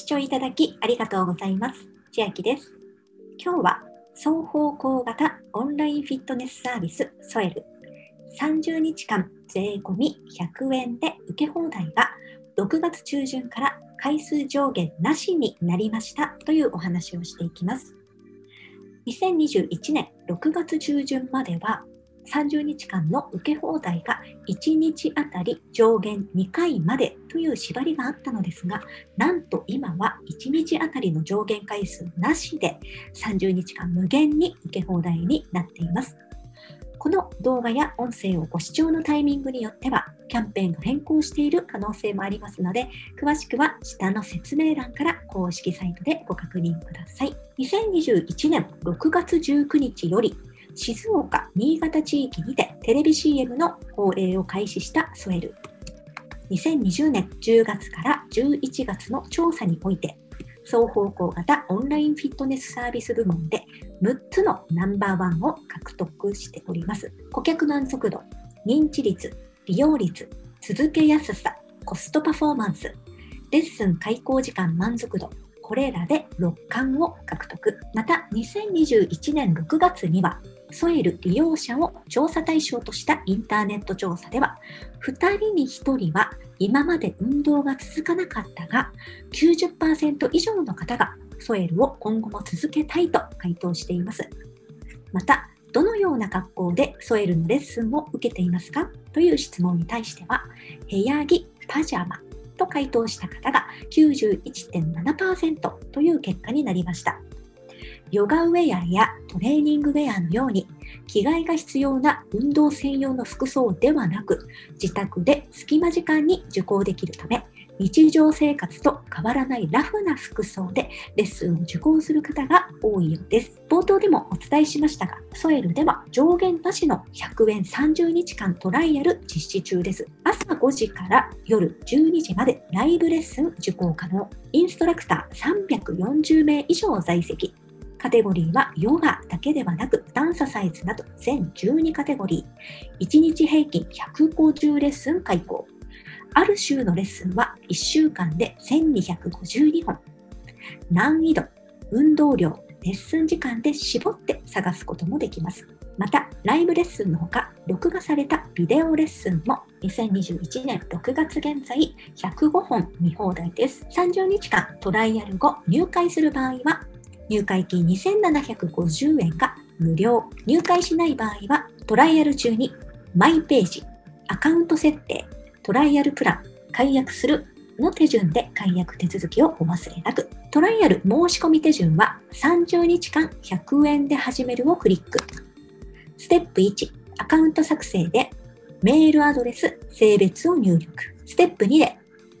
視聴いただきありがとうございます。千秋です。今日は双方向型オンラインフィットネスサービスソエル30日間税込み100円で受け放題が6月中旬から回数上限なしになりましたというお話をしていきます。2021年6月中旬までは30日間の受け放題が1日あたり上限2回までという縛りがあったのですが、なんと今は1日あたりの上限回数なしで30日間無限に受け放題になっています。この動画や音声をご視聴のタイミングによっては、キャンペーンが変更している可能性もありますので、詳しくは下の説明欄から公式サイトでご確認ください。2021年6月19日より、静岡、新潟地域にてテレビ CM の放映を開始したソエル。2020年10月から11月の調査において、双方向型オンラインフィットネスサービス部門で6つのナンバーワンを獲得しております。顧客満足度、認知率、利用率、続けやすさ、コストパフォーマンス、レッスン開講時間満足度、これらで6冠を獲得。また、2021年6月には、ソエル利用者を調査対象としたインターネット調査では、2人に1人は今まで運動が続かなかったが、90%以上の方がソエルを今後も続けたいと回答しています。また、どのような格好でソエルのレッスンを受けていますか？という質問に対しては、部屋着、パジャマと回答した方が91.7%という結果になりました。ヨガウェアやトレーニングウェアのように着替えが必要な運動専用の服装ではなく自宅で隙間時間に受講できるため日常生活と変わらないラフな服装でレッスンを受講する方が多いようです。冒頭でもお伝えしましたが、ソエルでは上限なしの100円30日間トライアル実施中です。朝5時から夜12時までライブレッスン受講可能。インストラクター340名以上在籍。カテゴリーはヨガだけではなくダンササイズなど全12カテゴリー。1日平均150レッスン開講。ある週のレッスンは1週間で1252本。難易度、運動量、レッスン時間で絞って探すこともできます。また、ライブレッスンのほか、録画されたビデオレッスンも2021年6月現在105本見放題です。30日間トライアル後入会する場合は入会金2750円が無料。入会しない場合は、トライアル中にマイページ、アカウント設定、トライアルプラン、解約するの手順で解約手続きをお忘れなく。トライアル申し込み手順は30日間100円で始めるをクリック。ステップ1、アカウント作成でメールアドレス、性別を入力。ステップ2で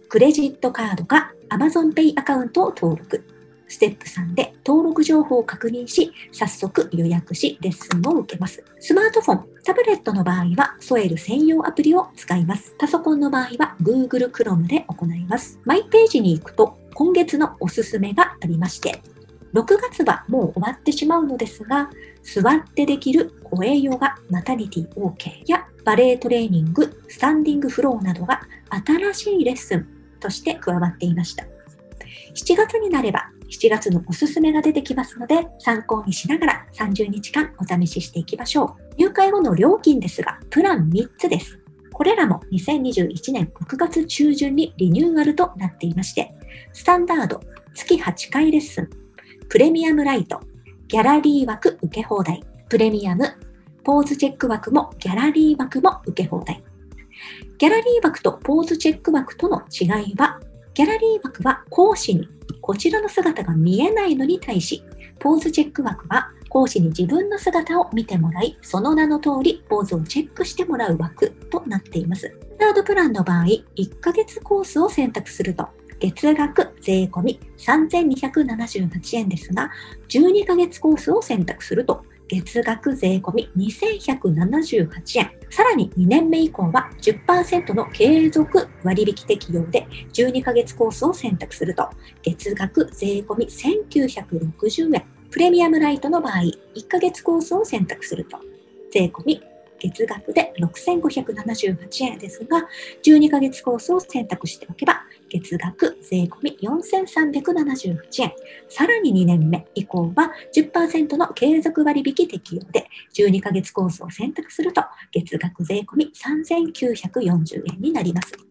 クレジットカードか Amazon Pay アカウントを登録。ステップ3で登録情報を確認し、早速予約し、レッスンを受けます。スマートフォン、タブレットの場合は、ソエル専用アプリを使います。パソコンの場合は、Google Chrome で行います。マイページに行くと、今月のおすすめがありまして、6月はもう終わってしまうのですが、座ってできる声ヨガ、マタニティ OK やバレエトレーニング、スタンディングフローなどが新しいレッスンとして加わっていました。7月になれば7月のおすすめが出てきますので、参考にしながら30日間お試ししていきましょう。入会後の料金ですが、プラン3つです。これらも2021年6月中旬にリニューアルとなっていまして、スタンダード月8回レッスン、プレミアムライト、ギャラリー枠受け放題、プレミアム、ポーズチェック枠もギャラリー枠も受け放題。ギャラリー枠とポーズチェック枠との違いは、ギャラリー枠は講師にこちらの姿が見えないのに対し、ポーズチェック枠は講師に自分の姿を見てもらい、その名の通りポーズをチェックしてもらう枠となっています。スタートプランの場合、1ヶ月コースを選択すると、月額税込3278円ですが、12ヶ月コースを選択すると、月額税込2178円。さらに2年目以降は10%の継続割引適用で12ヶ月コースを選択すると月額税込1960円。プレミアムライトの場合、1ヶ月コースを選択すると税込み月額で6578円ですが、12ヶ月コースを選択しておけば、月額税込4378円。さらに2年目以降は10%の継続割引適用で、12ヶ月コースを選択すると、月額税込3940円になります。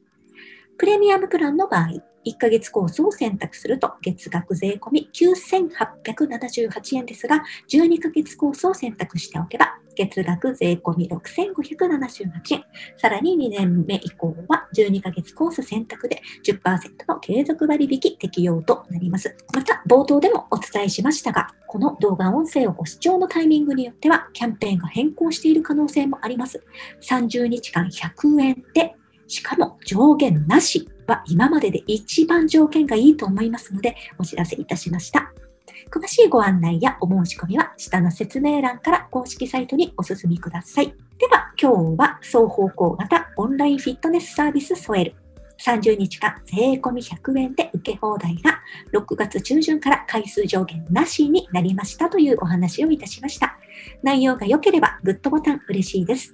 プレミアムプランの場合、1ヶ月コースを選択すると月額税込9878円ですが、12ヶ月コースを選択しておけば月額税込6578円。さらに2年目以降は12ヶ月コース選択で10%の継続割引適用となります。また、冒頭でもお伝えしましたが、この動画音声をご視聴のタイミングによってはキャンペーンが変更している可能性もあります。30日間100円でしかも上限なしは今までで一番条件がいいと思いますのでお知らせいたしました。詳しいご案内やお申し込みは下の説明欄から公式サイトにお進みください。では今日は双方向型オンラインフィットネスサービスソエル30日間税込み100円で受け放題が6月中旬から回数上限なしになりましたというお話をいたしました。内容が良ければグッドボタン嬉しいです。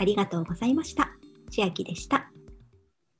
ありがとうございました。千秋でした。